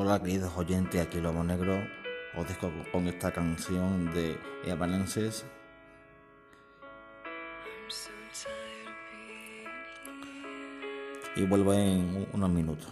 Hola queridos oyentes, aquí Lobo Negro. Os dejo con esta canción de Evanescence. Y vuelvo en unos minutos.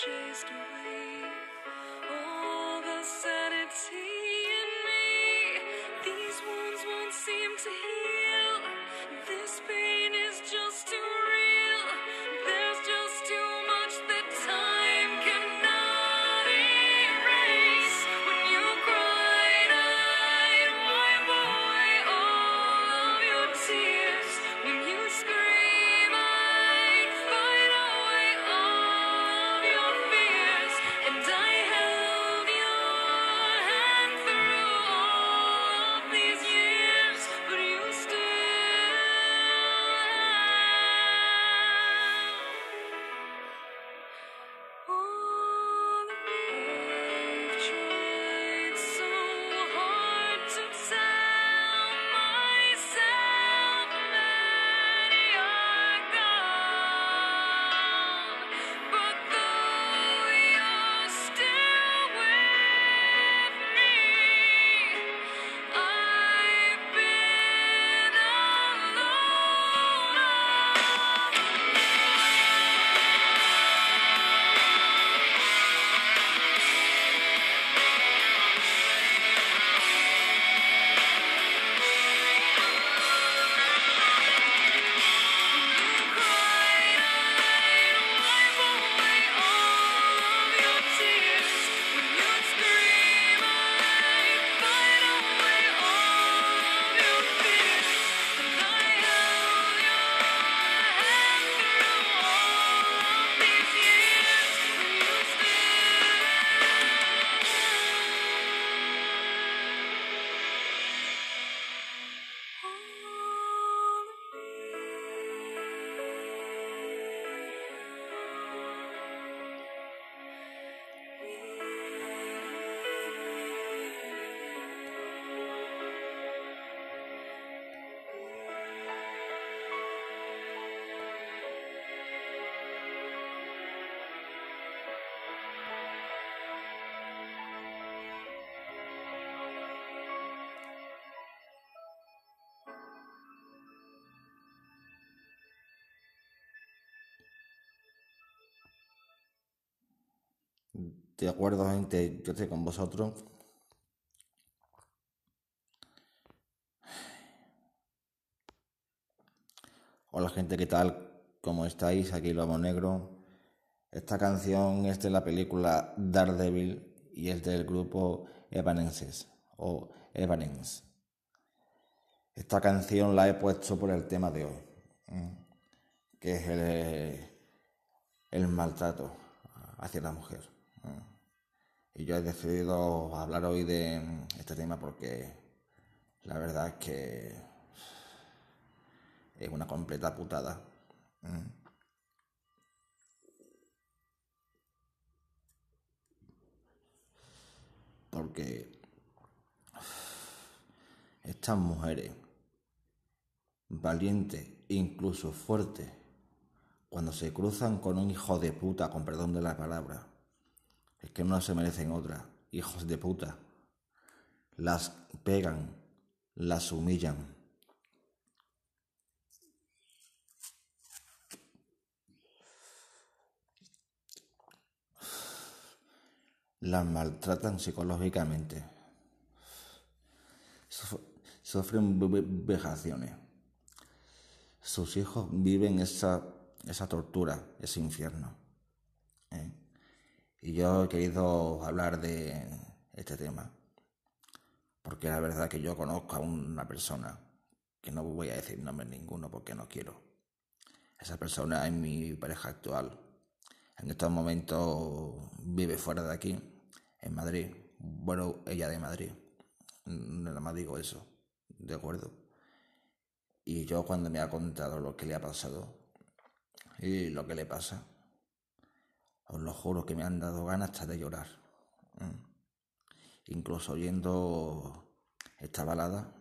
chased away. De acuerdo, gente, yo estoy con vosotros. Hola, gente, ¿qué tal? ¿Cómo estáis? Aquí lo amo negro. Esta canción es de la película Daredevil y es del grupo Evanescence o Evanescence. Esta canción la he puesto por el tema de hoy, que es el maltrato hacia la mujer. Ah. Y yo he decidido hablar hoy de este tema porque la verdad es que es una completa putada. Mm. Porque estas mujeres, valientes e incluso fuertes, cuando se cruzan con un hijo de puta, con perdón de la palabra, es que no se merecen otra, hijos de puta, las pegan, las humillan. Las maltratan psicológicamente sufren vejaciones. Sus hijos viven esa, esa tortura, ese infierno. ¿eh? Y yo he querido hablar de este tema, porque la verdad que yo conozco a una persona, que no voy a decir nombre ninguno porque no quiero. Esa persona es mi pareja actual. En estos momentos vive fuera de aquí, en Madrid. Bueno, ella de Madrid. Nada más digo eso. ¿de acuerdo? Y yo cuando me ha contado lo que le ha pasado y lo que le pasa, os lo juro que me han dado ganas hasta de llorar. Incluso oyendo esta balada,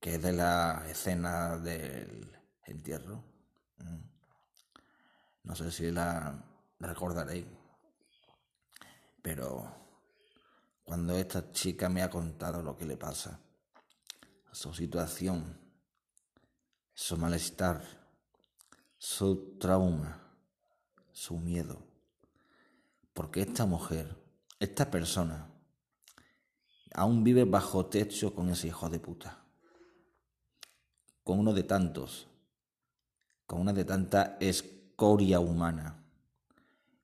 que es de la escena del entierro. No sé si la recordaréis, pero cuando esta chica me ha contado lo que le pasa, su situación, su malestar, su trauma, su miedo. Porque esta mujer, esta persona, aún vive bajo techo con ese hijo de puta. Con uno de tantos, con una de tanta escoria humana,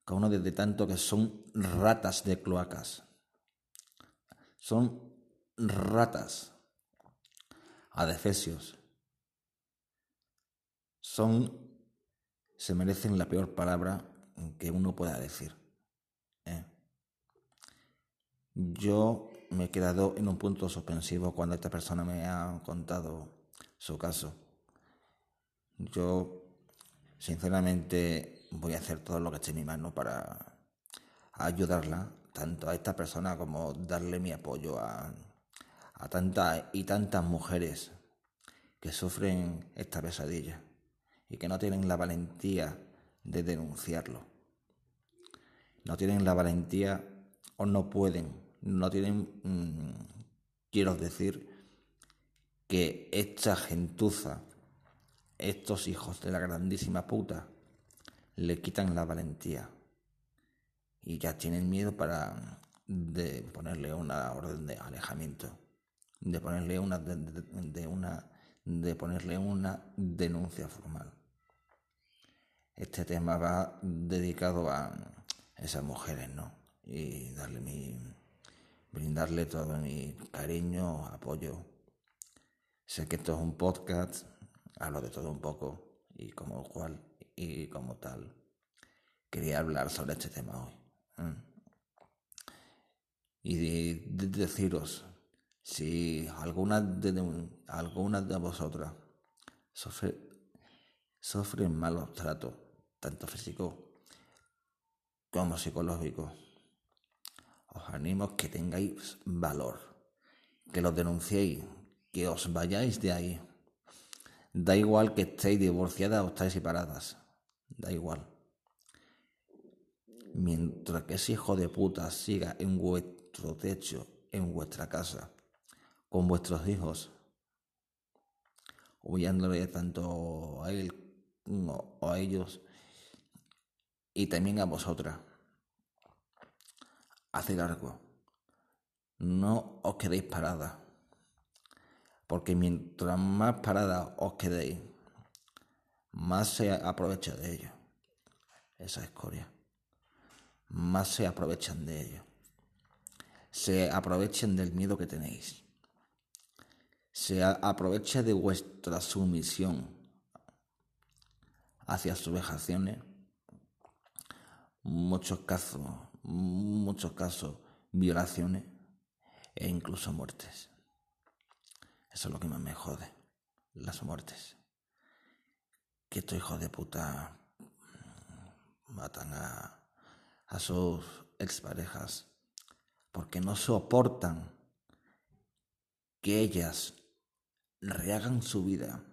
con uno de tanto que son ratas de cloacas. Son ratas adefesios. Son, se merecen la peor palabra que uno pueda decir. ¿eh? Yo me he quedado en un punto suspensivo cuando esta persona me ha contado su caso. Yo, sinceramente, voy a hacer todo lo que esté en mi mano para ayudarla, tanto a esta persona como darle mi apoyo a, a tantas y tantas mujeres que sufren esta pesadilla y que no tienen la valentía de denunciarlo. No tienen la valentía o no pueden, no tienen, mm, quiero decir, que esta gentuza, estos hijos de la grandísima puta, le quitan la valentía y ya tienen miedo para de ponerle una orden de alejamiento de ponerle una de, una de ponerle una denuncia formal. Este tema va dedicado a esas mujeres, ¿no? Y darle mi brindarle todo mi cariño, apoyo. Sé que esto es un podcast, hablo de todo un poco y como cual y como tal quería hablar sobre este tema hoy. Y deciros si alguna de, alguna de vosotras sufre, sufren malos tratos, tanto físicos como psicológicos, os animo que tengáis valor, que los denunciéis, que os vayáis de ahí. Da igual que estéis divorciadas o estéis separadas, da igual. Mientras que ese hijo de puta siga en vuestro techo, en vuestra casa, con vuestros hijos, huyéndole tanto a él o a ellos y también a vosotras. Haced algo. No os quedéis paradas. Porque mientras más paradas os quedéis, más se aprovecha de ello. Esa escoria. Más se aprovechan de ello. Se aprovechan del miedo que tenéis se aprovecha de vuestra sumisión hacia sus vejaciones. Muchos casos, muchos casos, violaciones e incluso muertes. Eso es lo que más me jode, las muertes. Que estos hijos de puta matan a, a sus exparejas porque no soportan que ellas rehagan su vida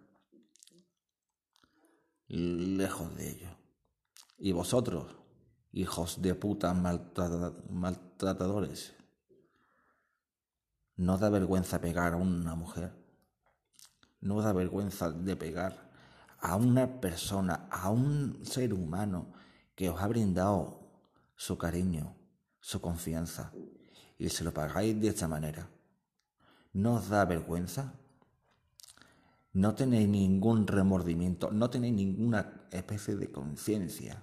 lejos de ellos. Y vosotros, hijos de puta maltratadores, no da vergüenza pegar a una mujer. No da vergüenza de pegar a una persona, a un ser humano que os ha brindado su cariño, su confianza, y se lo pagáis de esta manera. ¿No os da vergüenza? No tenéis ningún remordimiento, no tenéis ninguna especie de conciencia.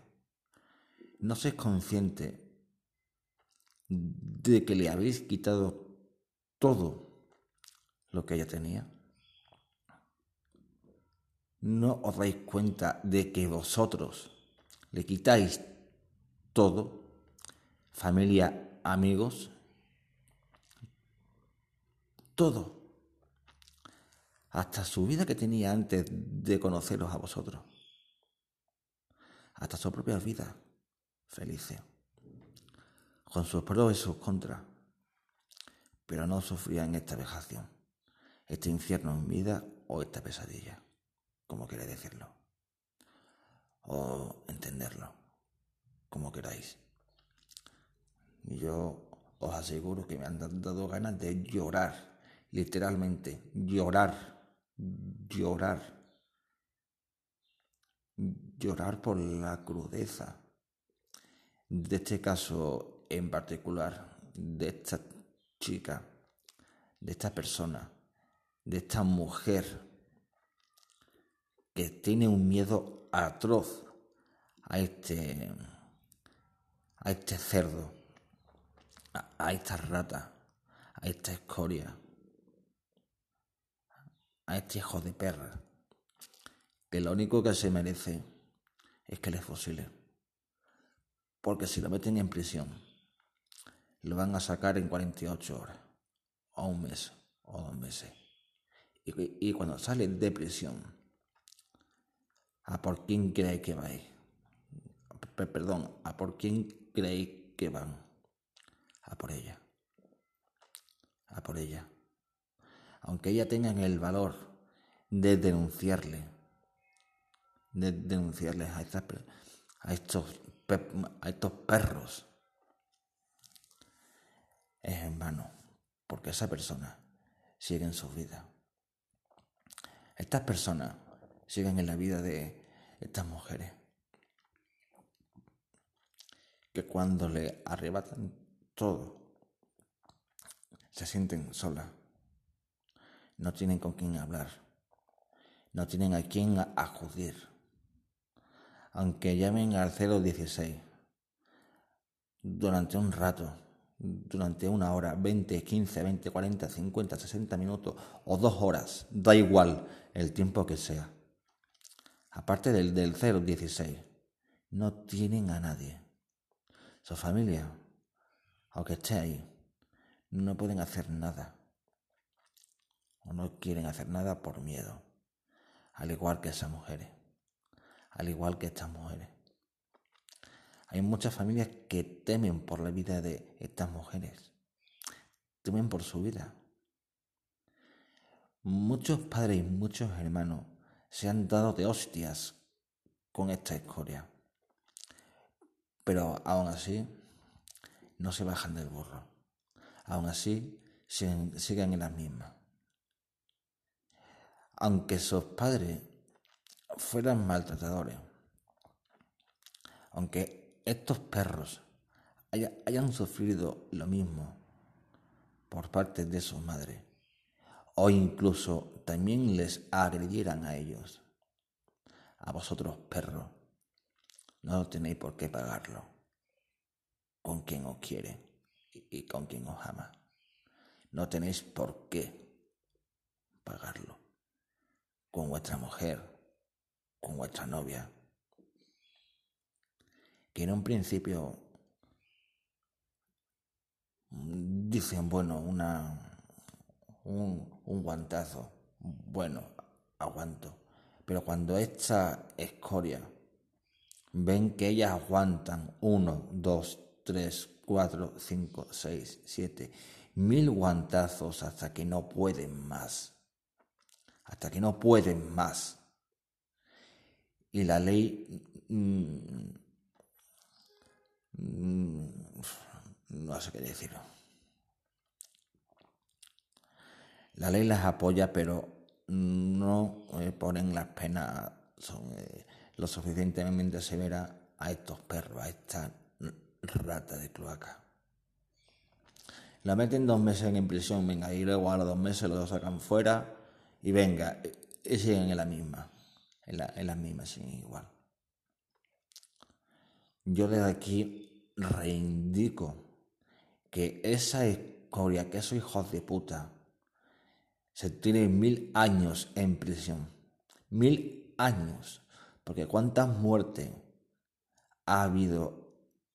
No sois consciente de que le habéis quitado todo lo que ella tenía. No os dais cuenta de que vosotros le quitáis todo, familia, amigos, todo, hasta su vida que tenía antes de conoceros a vosotros, hasta su propia vida felices, con sus pros y sus contras, pero no sufrían esta vejación, este infierno en vida o esta pesadilla, como quiere decirlo, o entenderlo, como queráis. Y yo os aseguro que me han dado ganas de llorar, literalmente, llorar, llorar, llorar por la crudeza de este caso en particular, de esta chica, de esta persona, de esta mujer que tiene un miedo atroz a este a este cerdo, a, esta rata, a esta escoria, a este hijo de perra, que lo único que se merece es que le fusile. Porque si lo meten en prisión, lo van a sacar en 48 horas, o un mes, o dos meses. Y, cuando sale de prisión, ¿a por quién creéis que vais? Perdón, ¿a por quién creéis que van? A por ella. A por ella. Aunque ella tenga el valor de denunciarle, de denunciarles a, a estos a estos perros. Es en vano, porque esa persona sigue en su vida. Estas personas siguen en la vida de estas mujeres, que cuando le arrebatan todo, se sienten solas, no tienen con quién hablar, no tienen a quién acudir aunque llamen al 016 durante un rato, durante una hora, 20, 15, 20, 40, 50, 60 minutos o dos horas, da igual el tiempo que sea. Aparte del, del 016, no tienen a nadie. Su familia, aunque esté ahí, no pueden hacer nada. O no quieren hacer nada por miedo, al igual que esas mujeres al igual que estas mujeres. Hay muchas familias que temen por la vida de estas mujeres, temen por su vida. Muchos padres y muchos hermanos se han dado de hostias con esta escoria, pero aún así no se bajan del burro, aún así siguen, en las mismas. Aunque sus padres fueran maltratadores. Aunque estos perros hayan sufrido lo mismo por parte de sus madres, o incluso también les agredieran a ellos, a vosotros perros, no tenéis por qué pagarlo con quien os quiere y con quien os ama. No tenéis por qué pagarlo con vuestra mujer con vuestra novia, que en un principio dicen, bueno, una, un, un guantazo, bueno, aguanto. Pero cuando esta escoria ven que ellas aguantan uno, dos, tres, cuatro, cinco, seis, siete, mil guantazos hasta que no pueden más. Hasta que no pueden más. Y la ley... Mm, mm, no sé qué decir. La ley las apoya, pero no eh, ponen las penas eh, lo suficientemente severas a estos perros, a esta rata de cloaca. La meten dos meses en prisión, venga, y luego a los dos meses lo sacan fuera y venga, y siguen en la misma, en la, en la misma, siguen igual. Yo desde aquí reivindico que esa escoria, que esos hijos de puta, se tienen mil años en prisión. Mil años. Porque cuántas muertes ha habido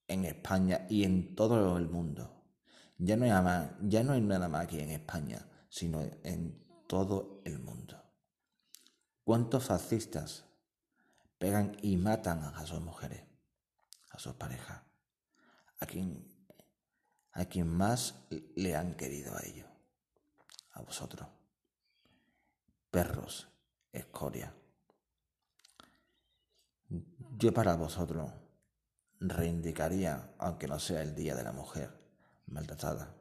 en España y en todo el mundo. Ya no hay nada más, ya no hay nada más aquí en España, sino en todo el mundo. ¿Cuántos fascistas pegan y matan a sus mujeres, a sus parejas? A quien, a quien más le han querido a ellos, a vosotros perros, escoria. Yo para vosotros reivindicaría, aunque no sea el Día de la Mujer maltratada,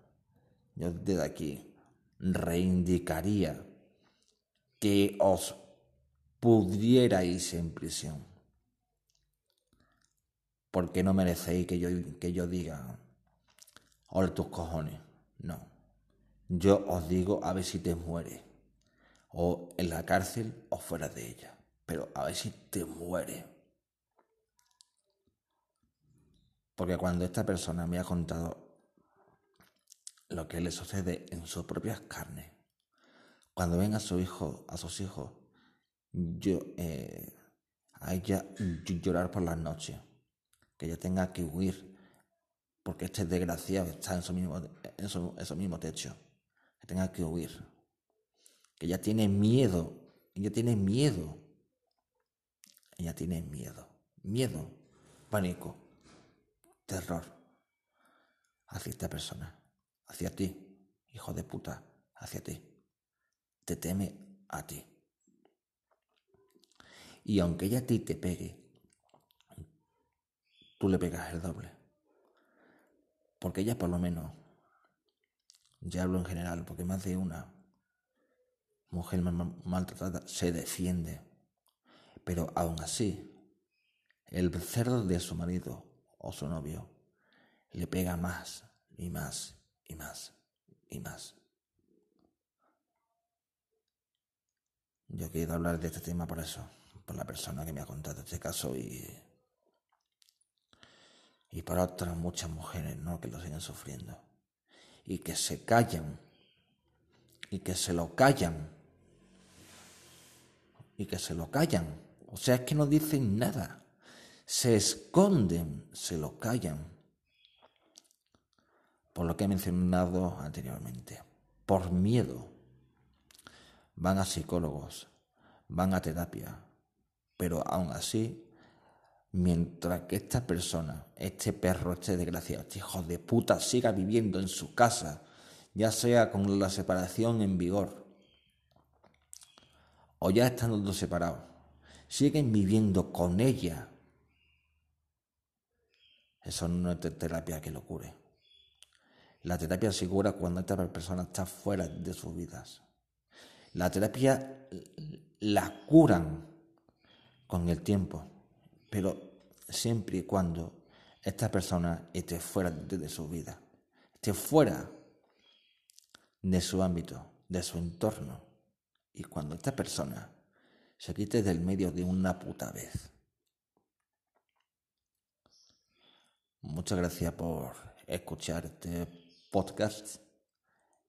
yo desde aquí reivindicaría que os pudierais en prisión. Porque no merecéis que yo, que yo diga, hola tus cojones. No. Yo os digo a ver si te mueres o en la cárcel o fuera de ella. Pero a ver si te muere. Porque cuando esta persona me ha contado lo que le sucede en sus propias carnes, cuando ven a su hijo, a sus hijos, yo, eh, a llorar por las noches, que ella tenga que huir, porque este desgraciado está en su mismo, en su, techo, que tenga que huir que ella tiene miedo, ella tiene miedo, ella tiene miedo, miedo, pánico, terror hacia esta persona, hacia ti, hijo de puta, hacia ti, te teme a ti. Y aunque ella a ti te pegue, tú le pegas el doble. Porque ella por lo menos, ya hablo en general, porque más de una mujer maltratada se defiende, pero aún así, el cerdo de su marido o su novio le pega más y más y más y más. Yo he querido hablar de este tema por eso, por la persona que me ha contado este caso y, y por otras muchas mujeres ¿no? que lo siguen sufriendo y que se callan y que se lo callan y que se lo callan. O sea, es que no dicen nada. Se esconden, se lo callan. Por lo que he mencionado anteriormente. Por miedo. Van a psicólogos, van a terapia. Pero aún así, mientras que esta persona, este perro, este desgraciado, este hijo de puta, siga viviendo en su casa, ya sea con la separación en vigor, o ya estando separados, siguen viviendo con ella. Eso no es terapia que lo cure. La terapia se cura cuando esta persona está fuera de sus vidas. La terapia la curan con el tiempo, pero siempre y cuando esta persona esté fuera de su vida, esté fuera de su ámbito, de su entorno. Y cuando esta persona se quite del medio de una puta vez. Muchas gracias por escuchar este podcast.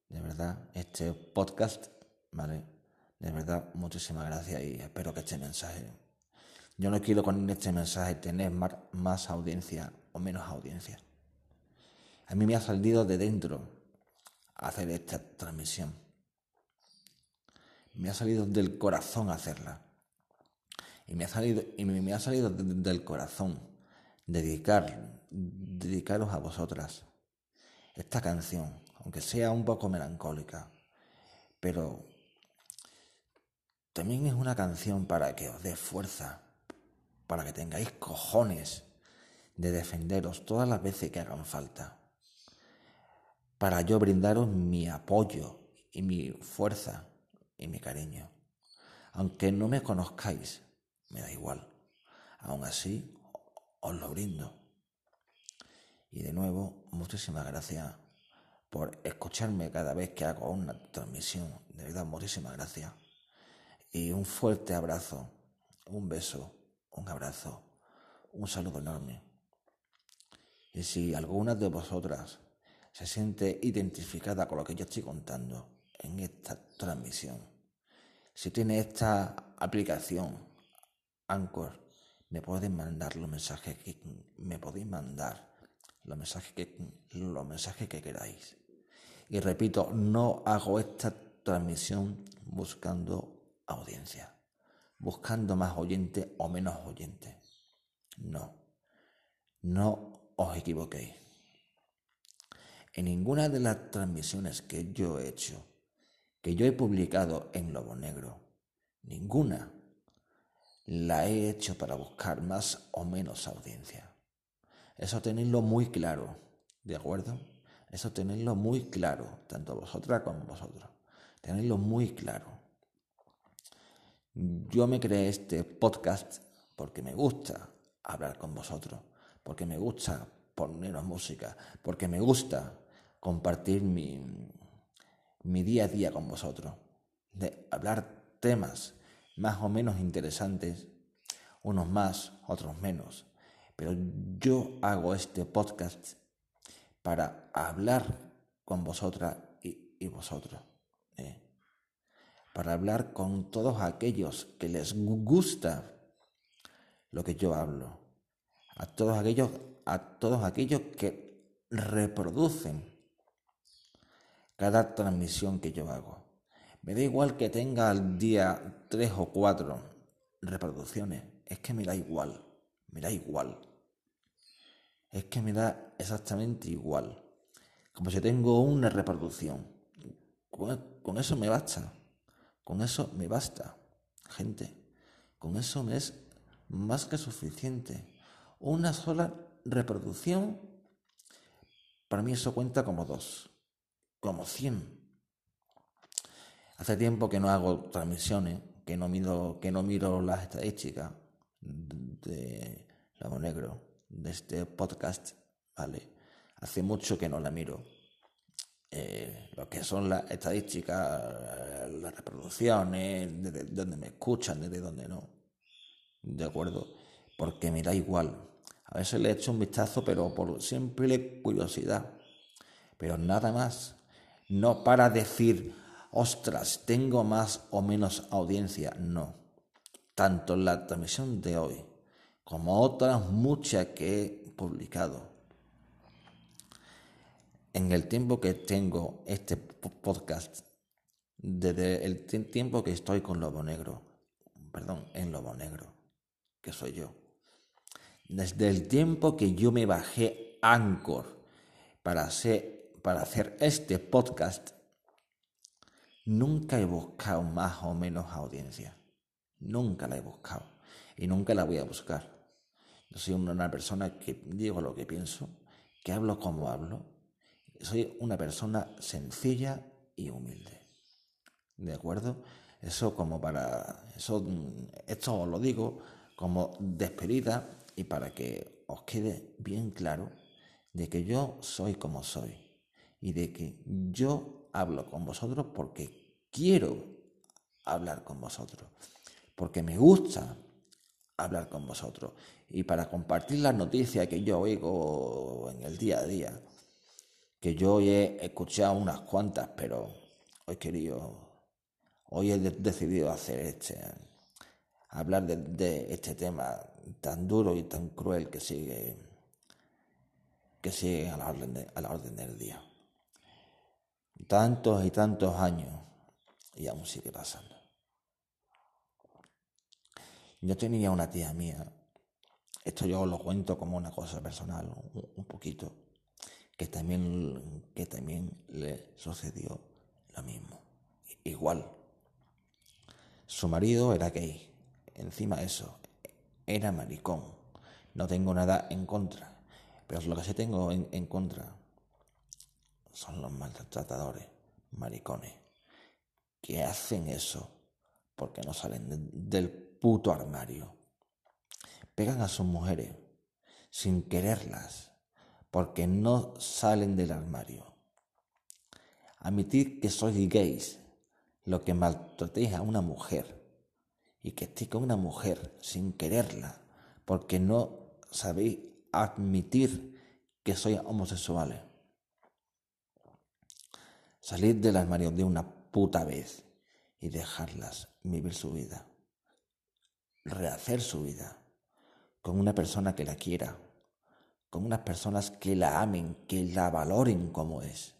De verdad, este podcast, ¿vale? De verdad, muchísimas gracias y espero que este mensaje. Yo no quiero con este mensaje tener más audiencia o menos audiencia. A mí me ha salido de dentro hacer esta transmisión me ha salido del corazón hacerla. Y me ha salido, y me ha salido del corazón dedicar dedicaros a vosotras. Esta canción, aunque sea un poco melancólica, pero también es una canción para que os dé fuerza, para que tengáis cojones de defenderos todas las veces que hagan falta, para yo brindaros mi apoyo y mi fuerza y mi cariño. Aunque no me conozcáis, me da igual. Aún así, os lo brindo. Y de nuevo, muchísimas gracias por escucharme cada vez que hago una transmisión. De verdad, muchísimas gracias. Y un fuerte abrazo, un beso, un abrazo, un saludo enorme. Y si alguna de vosotras se siente identificada con lo que yo estoy contando en esta transmisión, si tiene esta aplicación, Anchor, me pueden mandar los mensajes que me podéis mandar los mensajes que los mensajes que queráis. Y repito, no hago esta transmisión buscando audiencia, buscando más oyentes o menos oyentes. No, no os equivoquéis. En ninguna de las transmisiones que yo he hecho, que yo he publicado en Lobo Negro, ninguna la he hecho para buscar más o menos audiencia. Eso tenerlo muy claro, ¿de acuerdo? Eso tenerlo muy claro, tanto vosotras como vosotros. Tenerlo muy claro. Yo me creé este podcast porque me gusta hablar con vosotros, porque me gusta poneros música, porque me gusta compartir mi, mi día a día con vosotros, de hablar temas más o menos interesantes, unos más, otros menos. Pero yo hago este podcast para hablar con vosotras y, vosotros. ¿eh? Para hablar con todos aquellos que les gusta lo que yo hablo. A todos aquellos, a todos aquellos que reproducen cada transmisión que yo hago. Me da igual que tenga al día tres o cuatro reproducciones. Es que me da igual. Me da igual. Es que me da exactamente igual. Como si tengo una reproducción. Con, eso me basta. Con eso me basta. Gente. Con eso me es más que suficiente. Una sola reproducción. Para mí eso cuenta como dos. Como cien Hace tiempo que no hago transmisiones, que no miro, que no miro las estadísticas de Lago Negro, de este podcast, ¿vale? Hace mucho que no la miro. Eh, lo que son las estadísticas, las reproducciones, de dónde me escuchan, desde dónde no. ¿De acuerdo? Porque me da igual. A veces le echo un vistazo, pero por simple curiosidad. Pero nada más. No para decir, ostras, tengo más o menos audiencia. No. Tanto la transmisión de hoy como otras muchas que he publicado. En el tiempo que tengo este podcast, desde el tiempo que estoy con Lobo Negro, perdón, en Lobo Negro, que soy yo, desde el tiempo que yo me bajé Anchor para hacer, para hacer este podcast, Nunca he buscado más o menos audiencia. Nunca la he buscado. Y nunca la voy a buscar. Yo soy una persona que digo lo que pienso, que hablo como hablo. Soy una persona sencilla y humilde. ¿De acuerdo? Eso como para... Eso, esto os lo digo como despedida y para que os quede bien claro de que yo soy como soy y de que yo hablo con vosotros porque quiero hablar con vosotros, porque me gusta hablar con vosotros y para compartir las noticias que yo oigo en el día a día, que yo hoy he escuchado unas cuantas, pero hoy querido, hoy he decidido hacer este, hablar de, este tema tan duro y tan cruel que sigue, que sigue a la orden del día tantos y tantos años y aún sigue pasando. Yo tenía una tía mía Esto yo lo cuento como una cosa personal, un, poquito, que también, que también le sucedió lo mismo. Igual. Su marido era gay. Encima eso, era maricón. No tengo nada en contra. Pero lo que sí tengo en contra son los maltratadores, maricones, que hacen eso porque no salen del puto armario. Pegan a sus mujeres sin quererlas porque no salen del armario. Admitir que sois gays, lo que maltratéis a una mujer y que estéis con una mujer sin quererla porque no sabéis admitir que sois homosexuales Salir del armario de una puta vez y dejarlas vivir su vida. Rehacer su vida con una persona que la quiera, con unas personas que la amen, que la valoren como es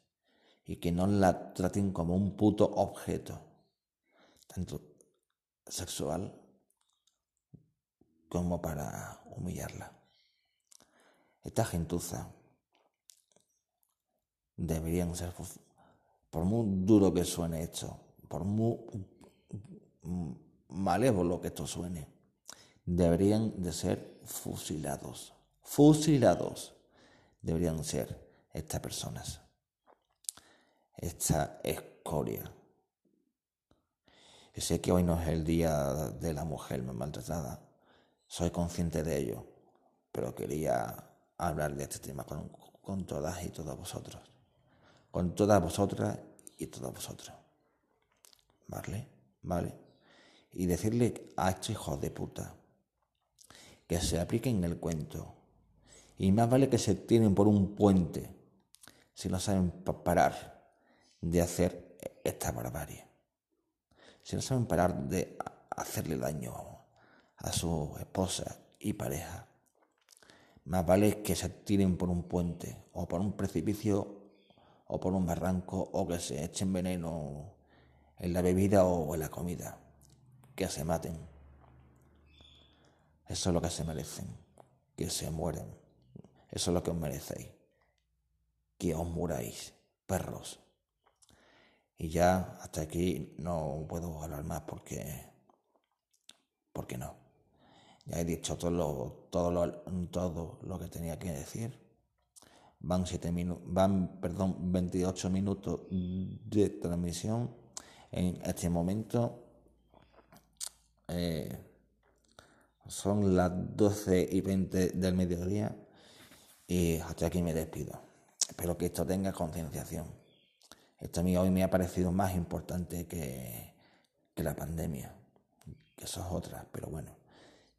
y que no la traten como un puto objeto, tanto sexual como para humillarla. Esta gentuza deberían ser por muy duro que suene esto, por muy malévolo que esto suene, deberían de ser fusilados. Fusilados deberían ser estas personas. Esta escoria. Sé que hoy no es el día de la mujer maltratada. Soy consciente de ello. Pero quería hablar de este tema con, con todas y todos vosotros con todas vosotras y todos vosotros. ¿Vale? ¿Vale? Y decirle a estos hijos de puta que se apliquen el cuento. Y más vale que se tienen por un puente si no saben parar de hacer esta barbarie. Si no saben parar de hacerle daño a su esposa y pareja. Más vale que se tiren por un puente o por un precipicio o por un barranco o que se echen veneno en la bebida o en la comida, que se maten. Eso es lo que se merecen, que se mueren. Eso es lo que os merecéis, que os muráis, perros. Y ya hasta aquí no puedo hablar más porque, porque no. Ya he dicho todo lo, todo lo, todo lo que tenía que decir van, siete van perdón, 28 minutos de transmisión. En este momento eh, son las 12 y 20 del mediodía y hasta aquí me despido. Espero que esto tenga concienciación. Esto a mí hoy me ha parecido más importante que, que la pandemia, que eso es otra, pero bueno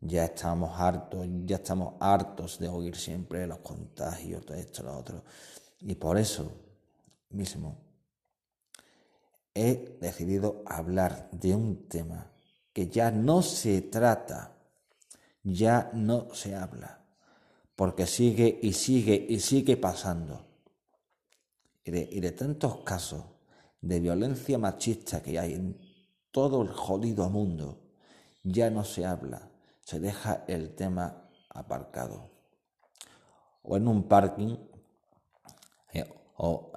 ya estamos hartos, ya estamos hartos de oír siempre los contagios, todo esto, lo otro. Y por eso mismo he decidido hablar de un tema que ya no se trata, ya no se habla, porque sigue y sigue y sigue pasando. Y de, tantos casos de violencia machista que hay en todo el jodido mundo, ya no se habla se deja el tema aparcado. O en un parking, eh, o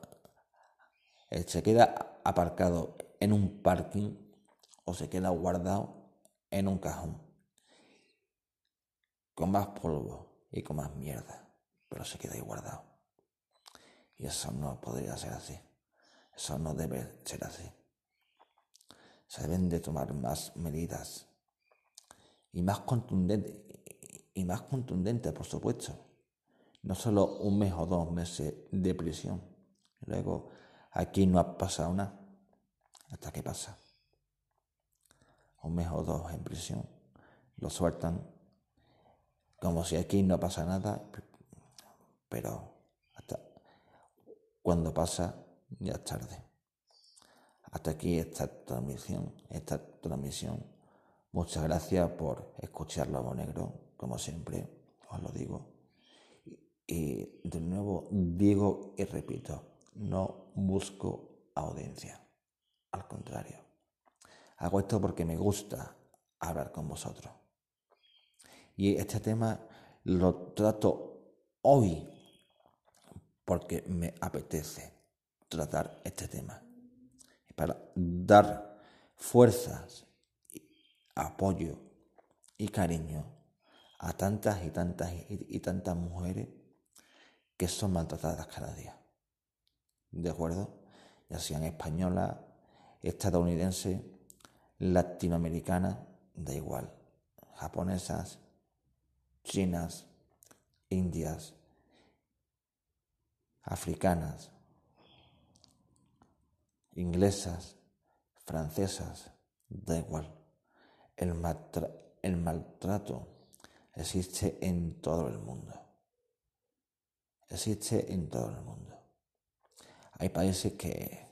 eh, se queda aparcado en un parking o se queda guardado en un cajón. Con más polvo y con más mierda, pero se queda ahí guardado. Y eso no podría ser así. Eso no debe ser así. Se deben de tomar más medidas y más contundente, y más contundente, por supuesto. No solo un mes o dos meses de prisión. Luego, aquí no ha pasado nada. ¿Hasta qué pasa? Un mes o dos en prisión. Lo sueltan como si aquí no pasa nada, pero hasta cuando pasa ya es tarde. Hasta aquí esta transmisión, esta transmisión Muchas gracias por escuchar Lobo Negro, como siempre, os lo digo. Y de nuevo digo y repito, no busco audiencia. Al contrario, hago esto porque me gusta hablar con vosotros. Y este tema lo trato hoy porque me apetece tratar este tema. Para dar fuerzas, apoyo y cariño a tantas y tantas y, tantas mujeres que son maltratadas cada día. ¿De acuerdo? Ya sean españolas, estadounidenses, latinoamericanas, da igual. Japonesas, chinas, indias, africanas, inglesas, francesas, da igual. El, el maltrato existe en todo el mundo. Existe en todo el mundo. Hay países que,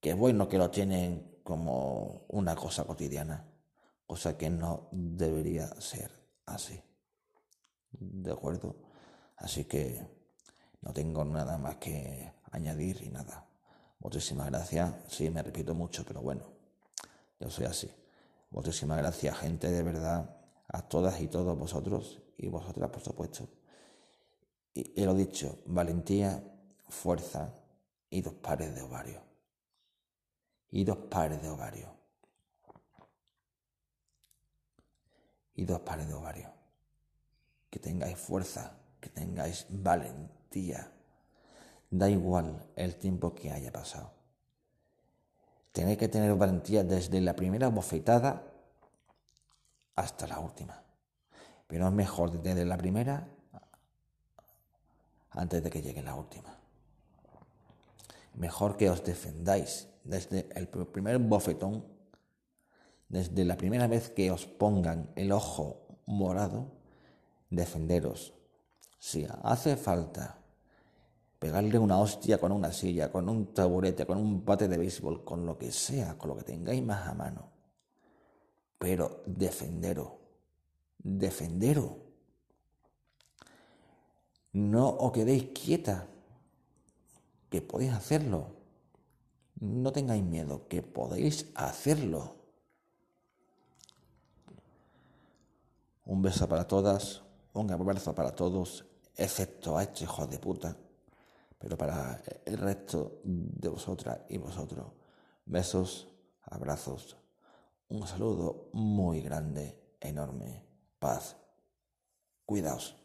que bueno, que lo tienen como una cosa cotidiana, cosa que no debería ser así. ¿De acuerdo? Así que no tengo nada más que añadir y nada. Muchísimas gracias. Sí, me repito mucho, pero bueno, yo soy así. Muchísimas gracias, gente, de verdad, a todas y todos vosotros y vosotras, por supuesto. Y, lo dicho, valentía, fuerza y dos pares de ovarios. Y dos pares de ovarios. Y dos pares de ovarios que tengáis fuerza, que tengáis valentía. Da igual el tiempo que haya pasado. Tenéis que tener valentía desde la primera bofetada hasta la última. Pero es mejor desde la primera antes de que llegue la última. Mejor que os defendáis desde el primer bofetón, desde la primera vez que os pongan el ojo morado, defenderos. Si hace falta pegarle una hostia con una silla, con un taburete, con un bate de béisbol, con lo que sea, con lo que tengáis más a mano. Pero defenderos, defenderos. No os quedéis quieta, que podéis hacerlo. No tengáis miedo, que podéis hacerlo. Un beso para todas. Un abrazo para todos, excepto a este hijo de puta, pero para el resto de vosotras y vosotros. Besos, abrazos, un saludo muy grande, enorme, paz. Cuidaos.